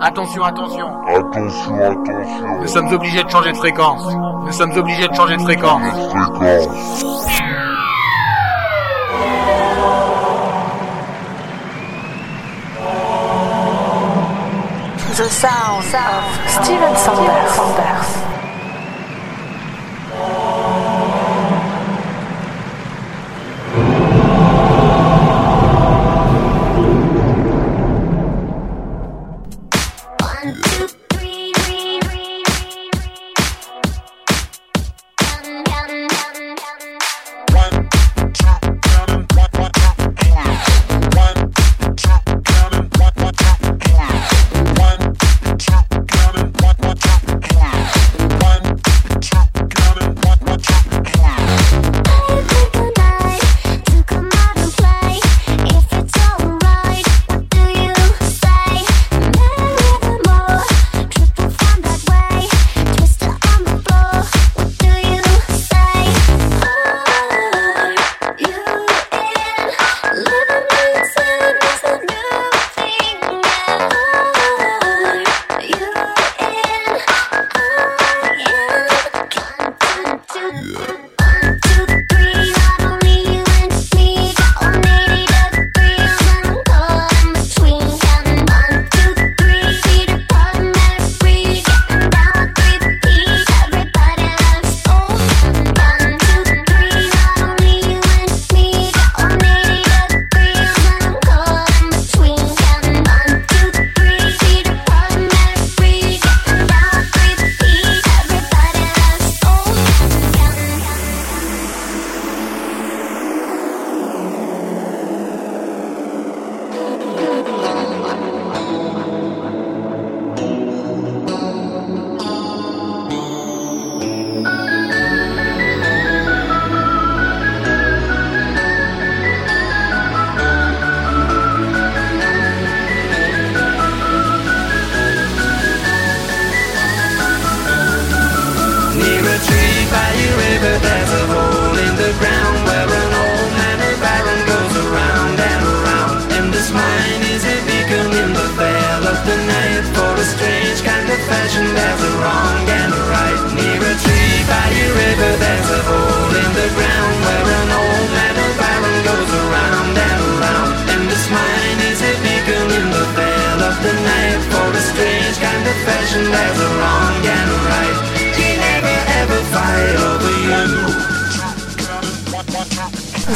Attention, attention. Attention, attention. Nous sommes obligés de changer de fréquence. Nous sommes obligés de changer de fréquence. Fréquence. The sound of Steven Sanders.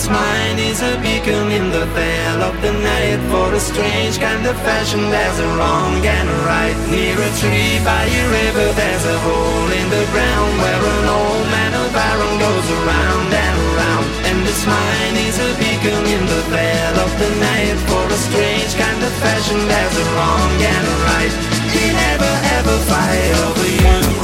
This mine is a beacon in the veil of the night For a strange kind of fashion. There's a wrong and a right Near a tree by a river. There's a hole in the ground Where an old man of iron goes around and around. And this mine is a beacon in the veil of the night For a strange kind of fashion. There's a wrong and a right. He never ever fight over you.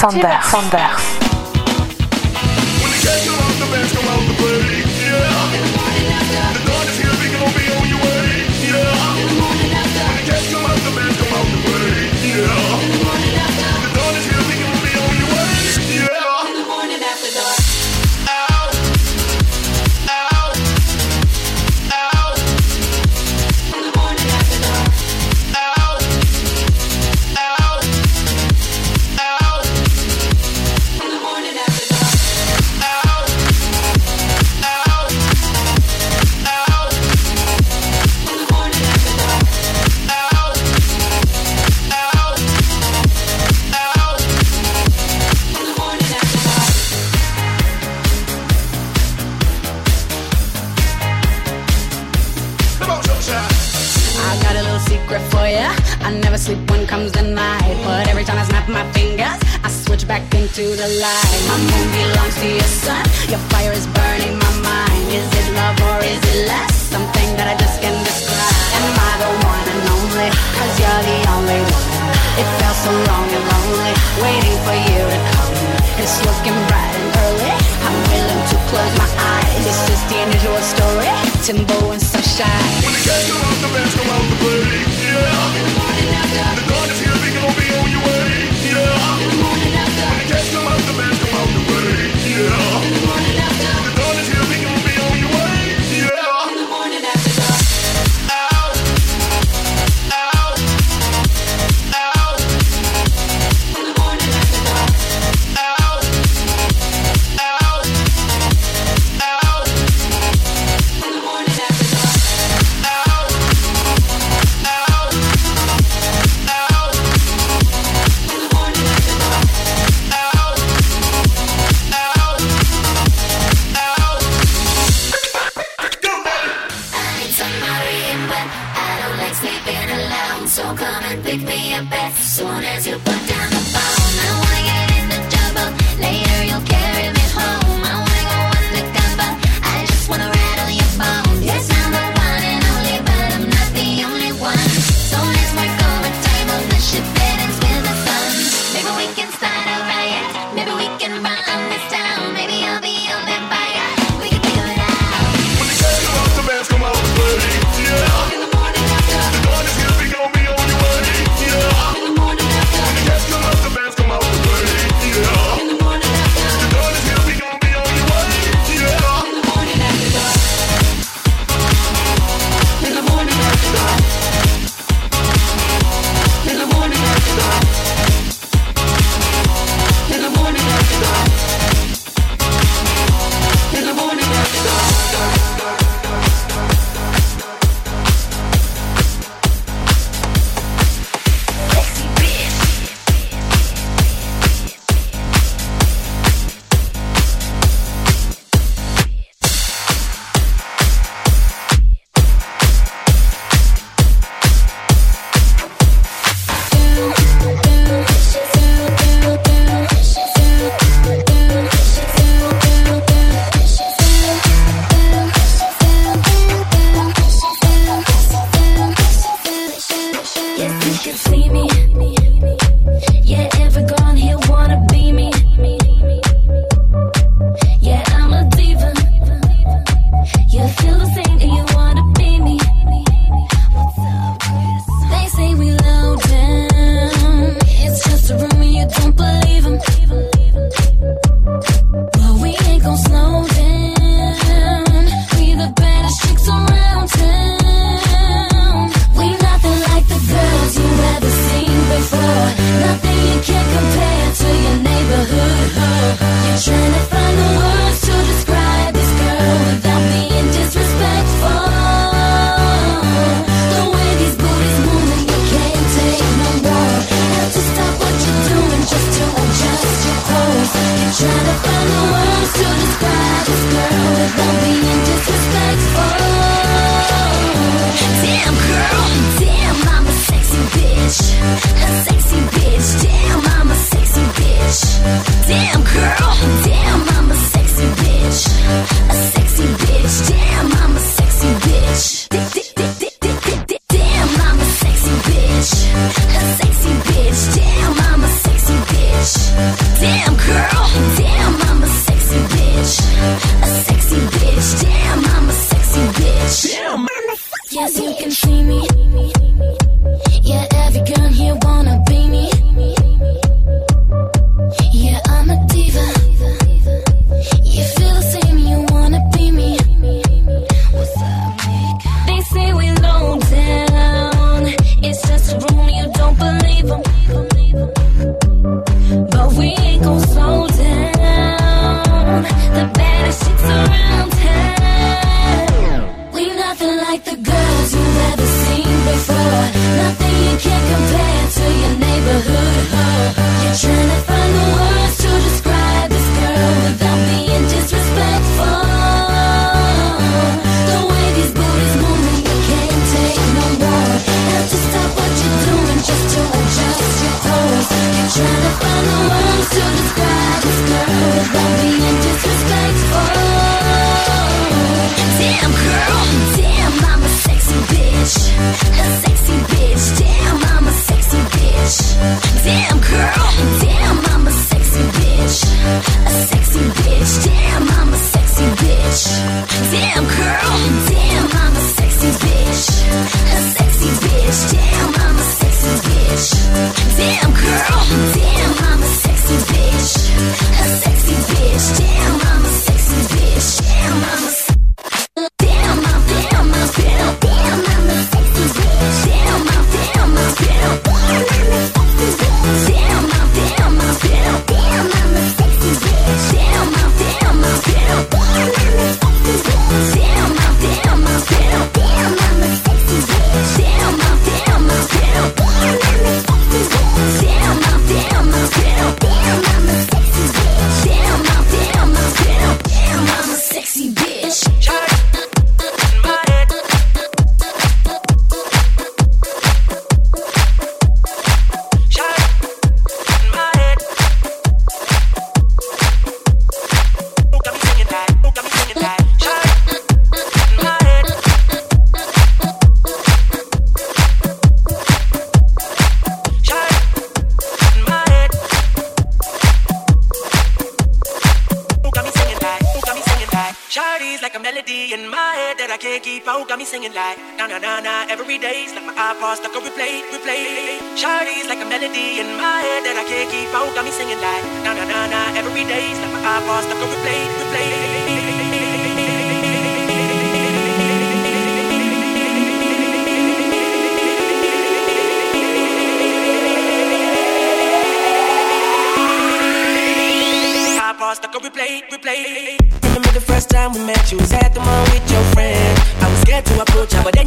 Steven Sanders.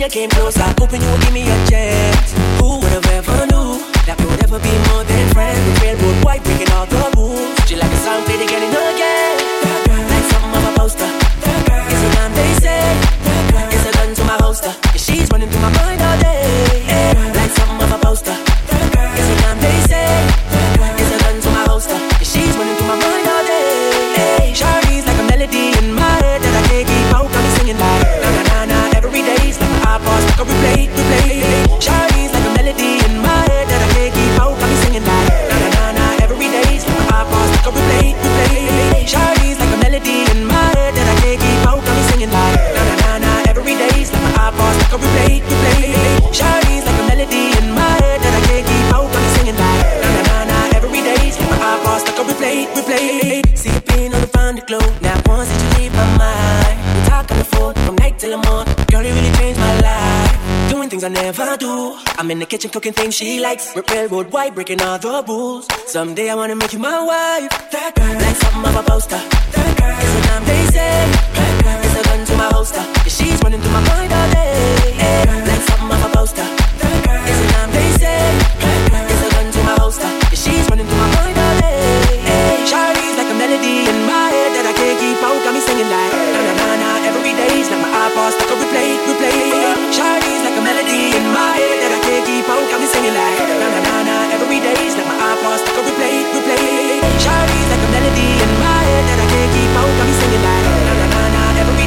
you came closer. Hoping you would give me things I never do. I'm in the kitchen cooking things she likes. Rip railroad white, breaking all the rules. Someday I wanna make you my wife. That girl, like something of a poster. That girl, is a dime they say. That girl, is a gun to my holster. Yeah, she's running through my mind all day. Hey, like something of a poster.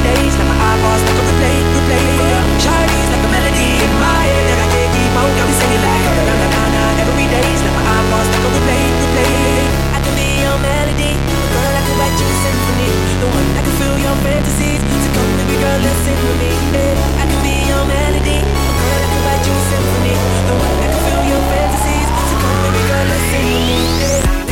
days Now my eyeballs like a replay, replay Shawty's like a melody in my head That I can't keep out, got me singing like Na-na-na-na-na Every day's like my eyeballs like a replay, replay I can be your melody Girl, I can write you a symphony The one that can fill your fantasies So come baby girl, let's me. I can be your melody Girl, I can write you a symphony The one that can fill your fantasies So come baby girl, let's me.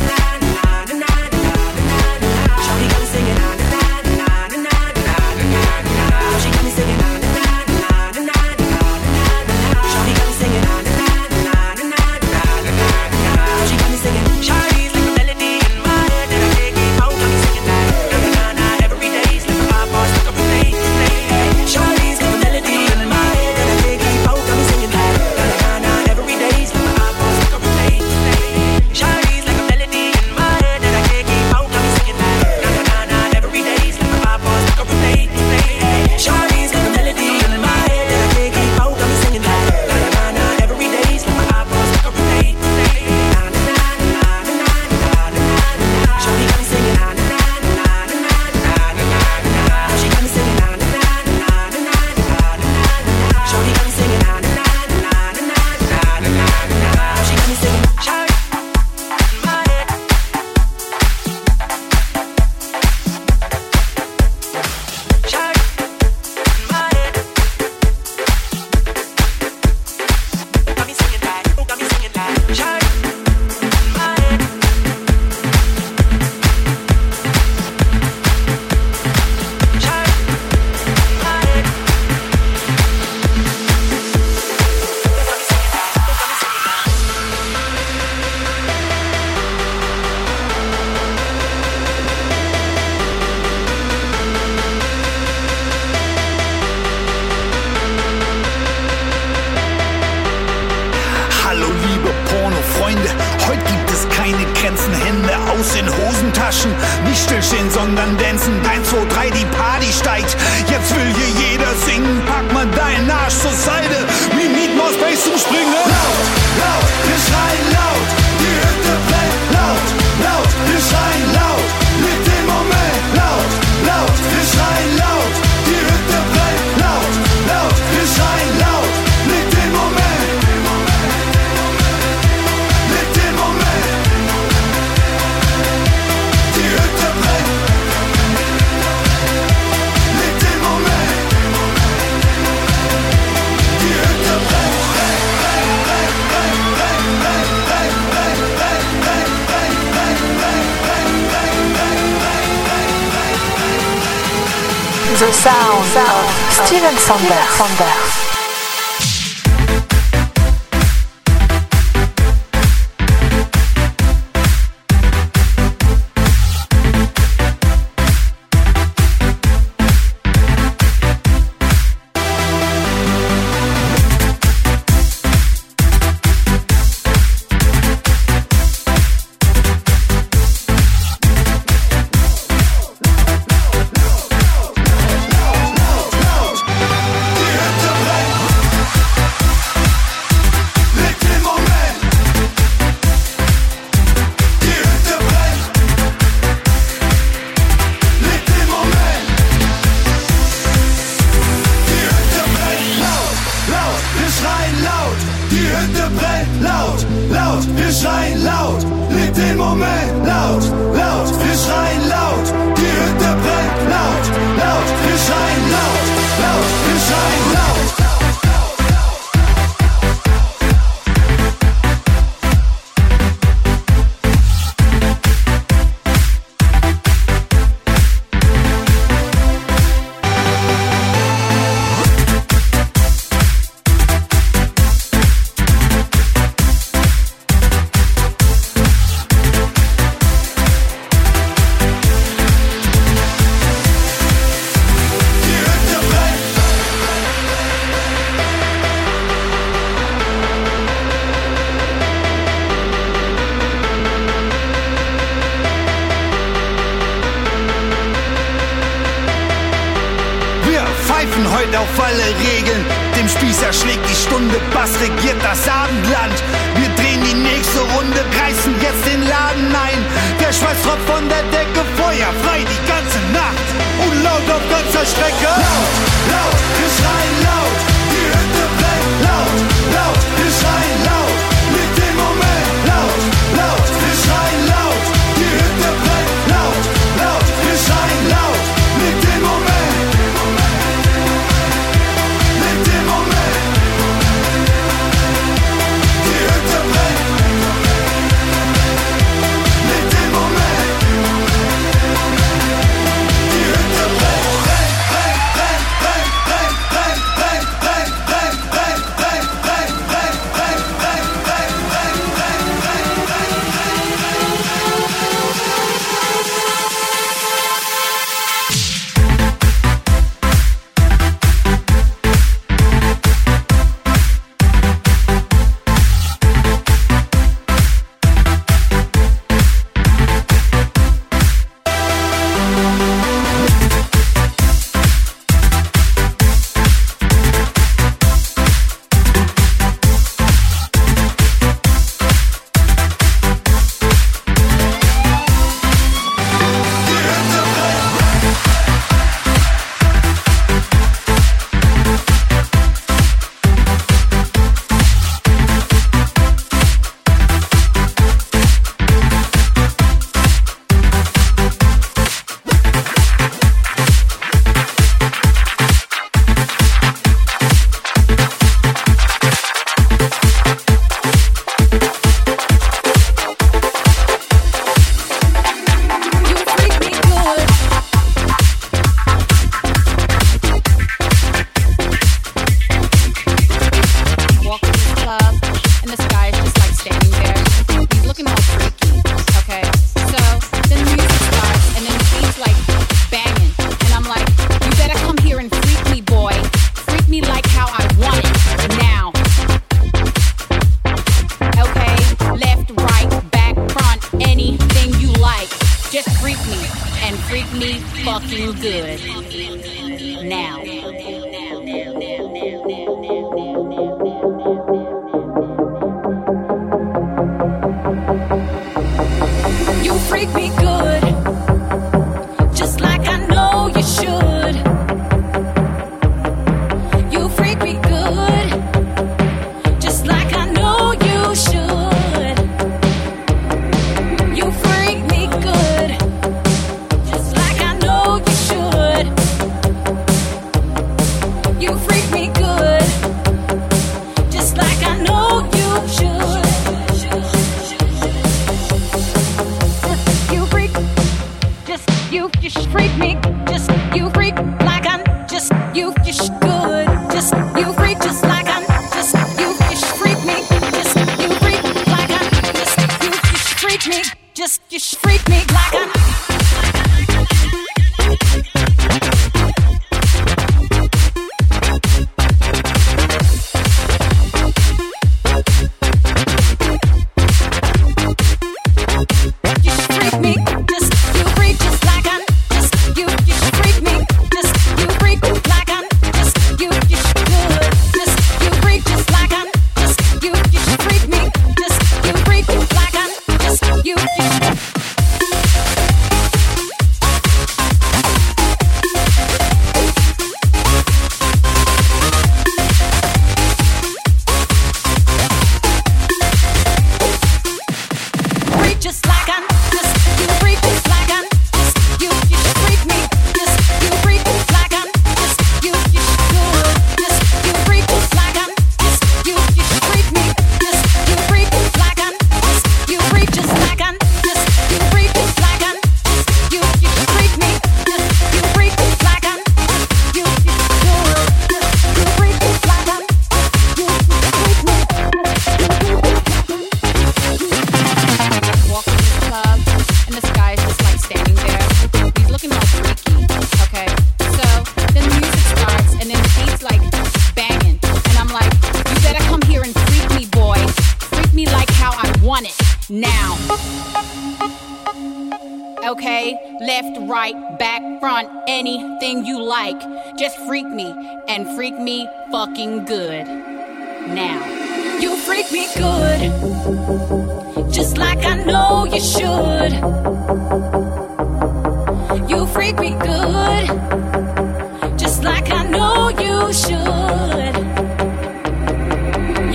You, freak me, just you freak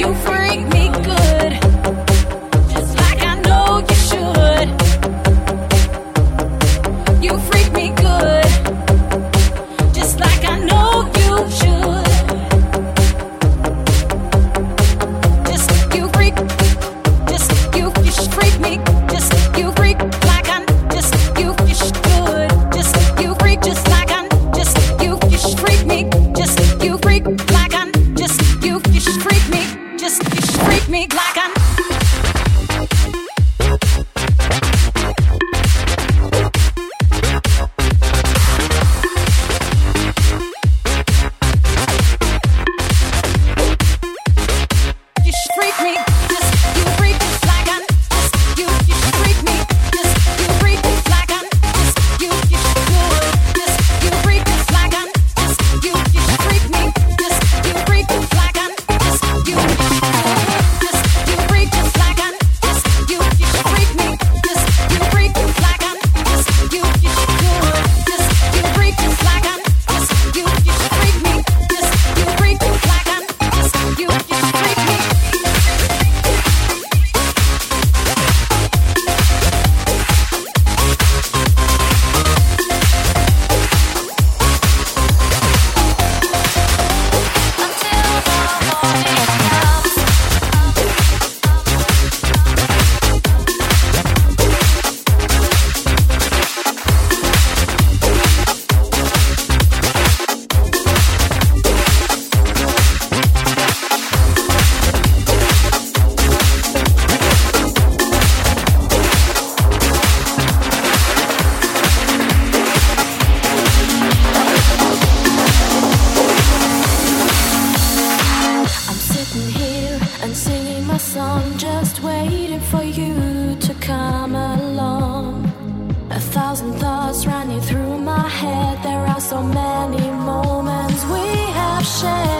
You freak share.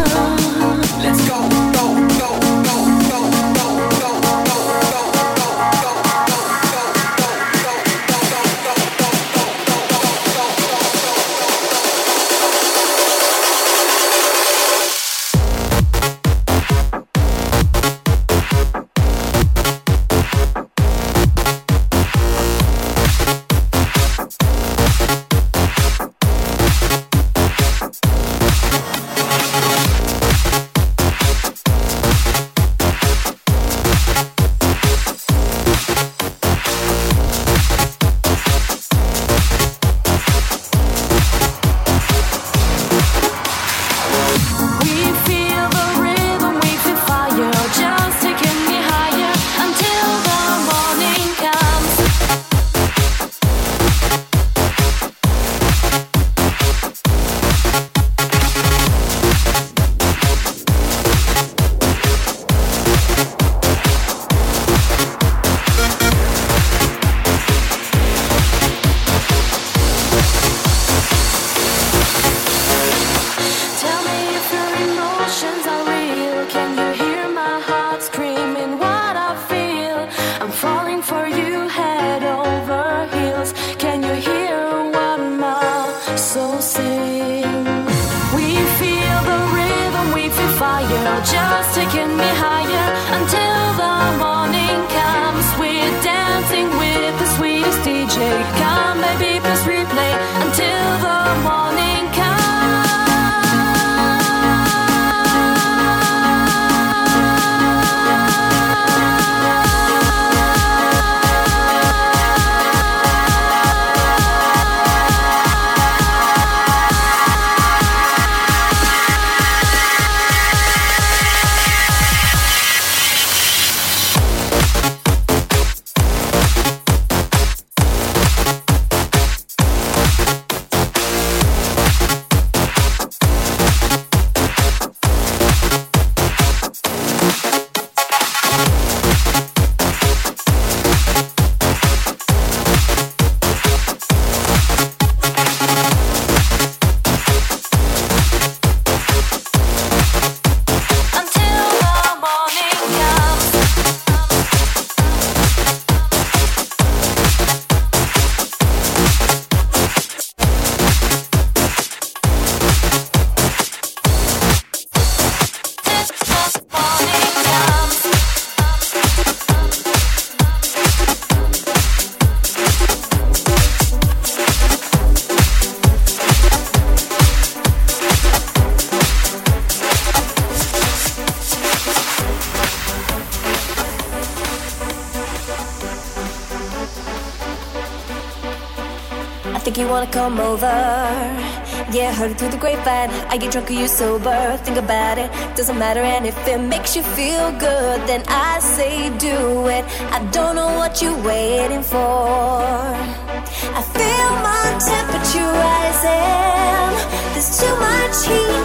Take DJ. come over. Yeah, heard it through the grapevine. I get drunk or you sober. Think about it, doesn't matter. And if it makes you feel good, then I say do it. I don't know what you're waiting for. I feel my temperature rising. There's too much heat.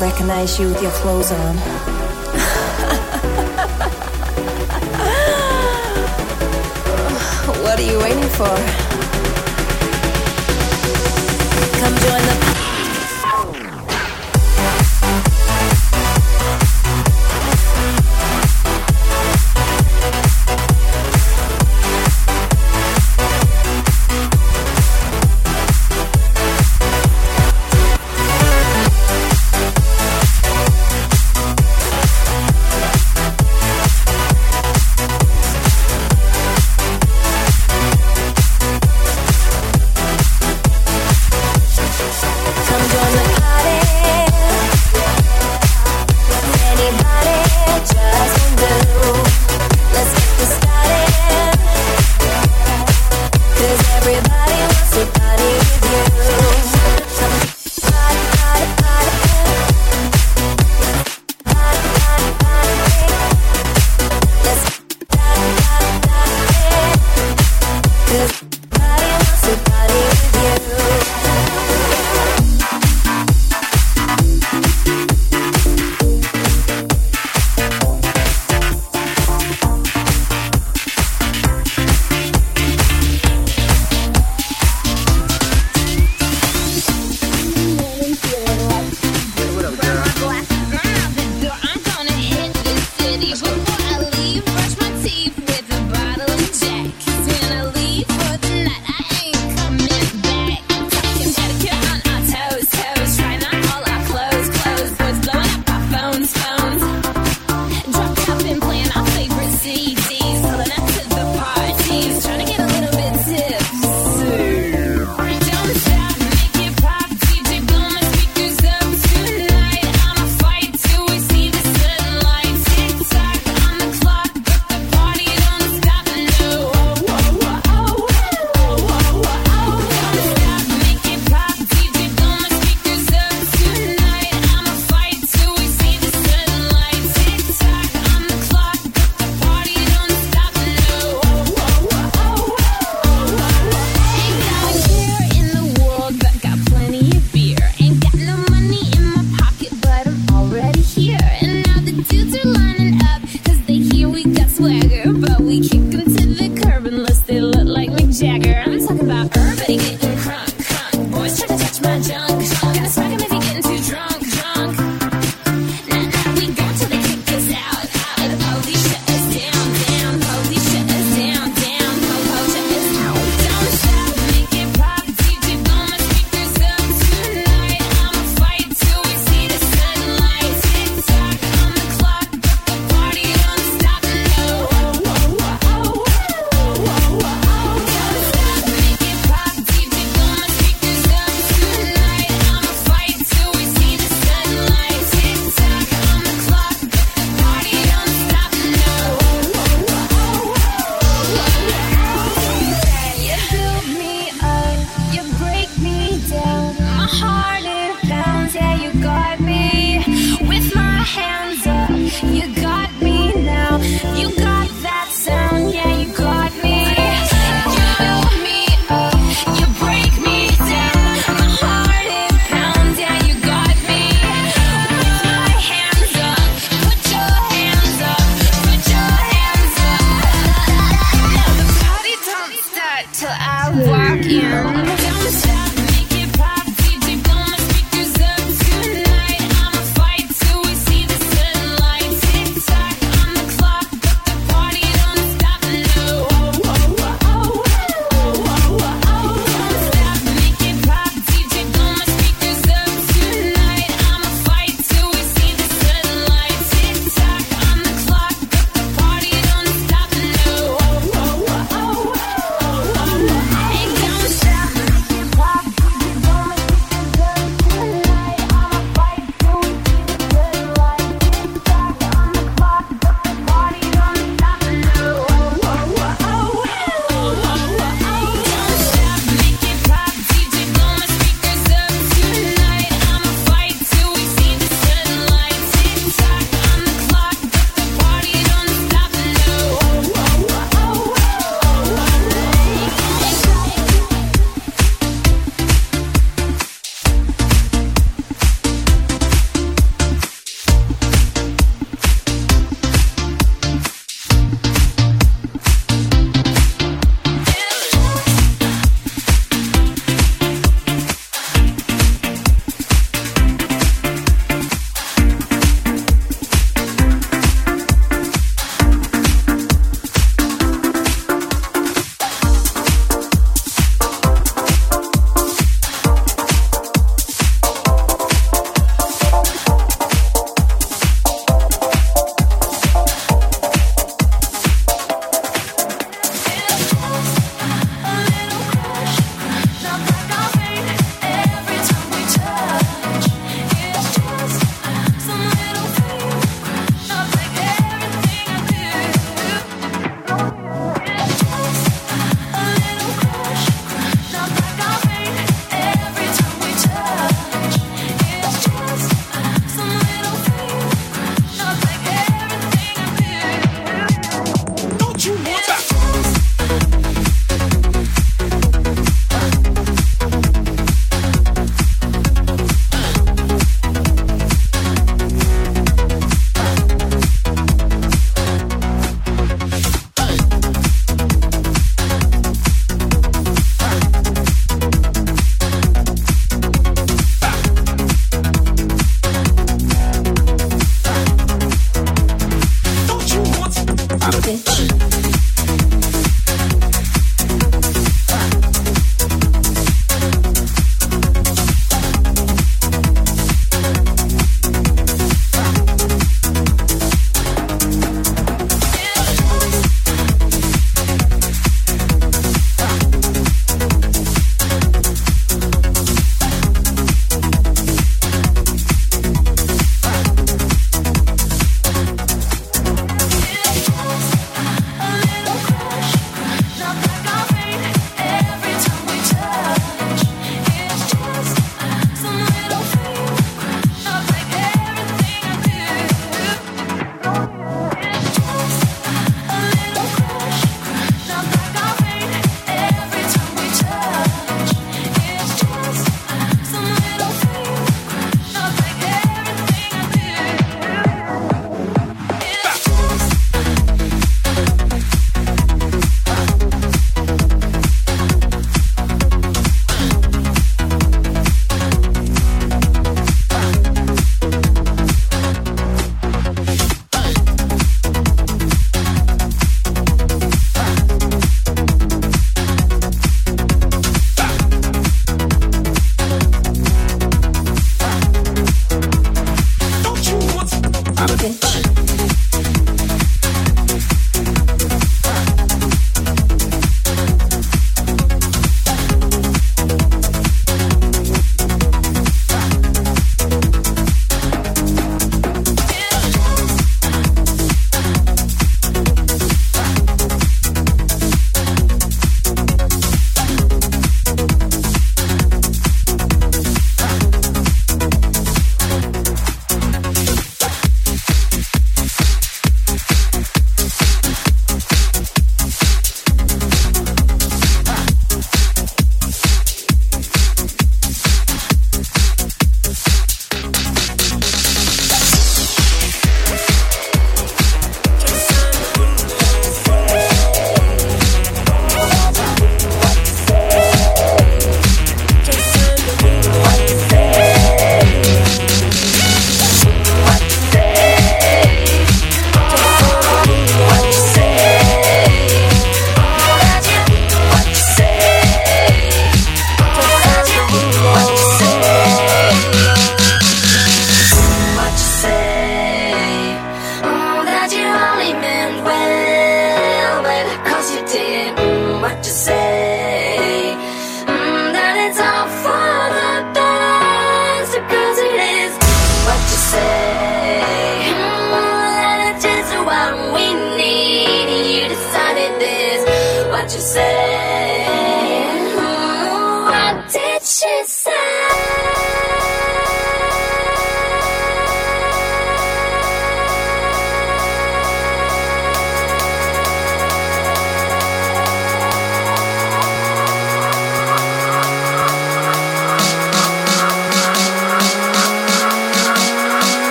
recognize you with your clothes on. what are you waiting for? walk in.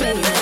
shade.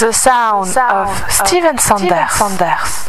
the sound, the sound of, of Steven Sanders. Steven Sanders.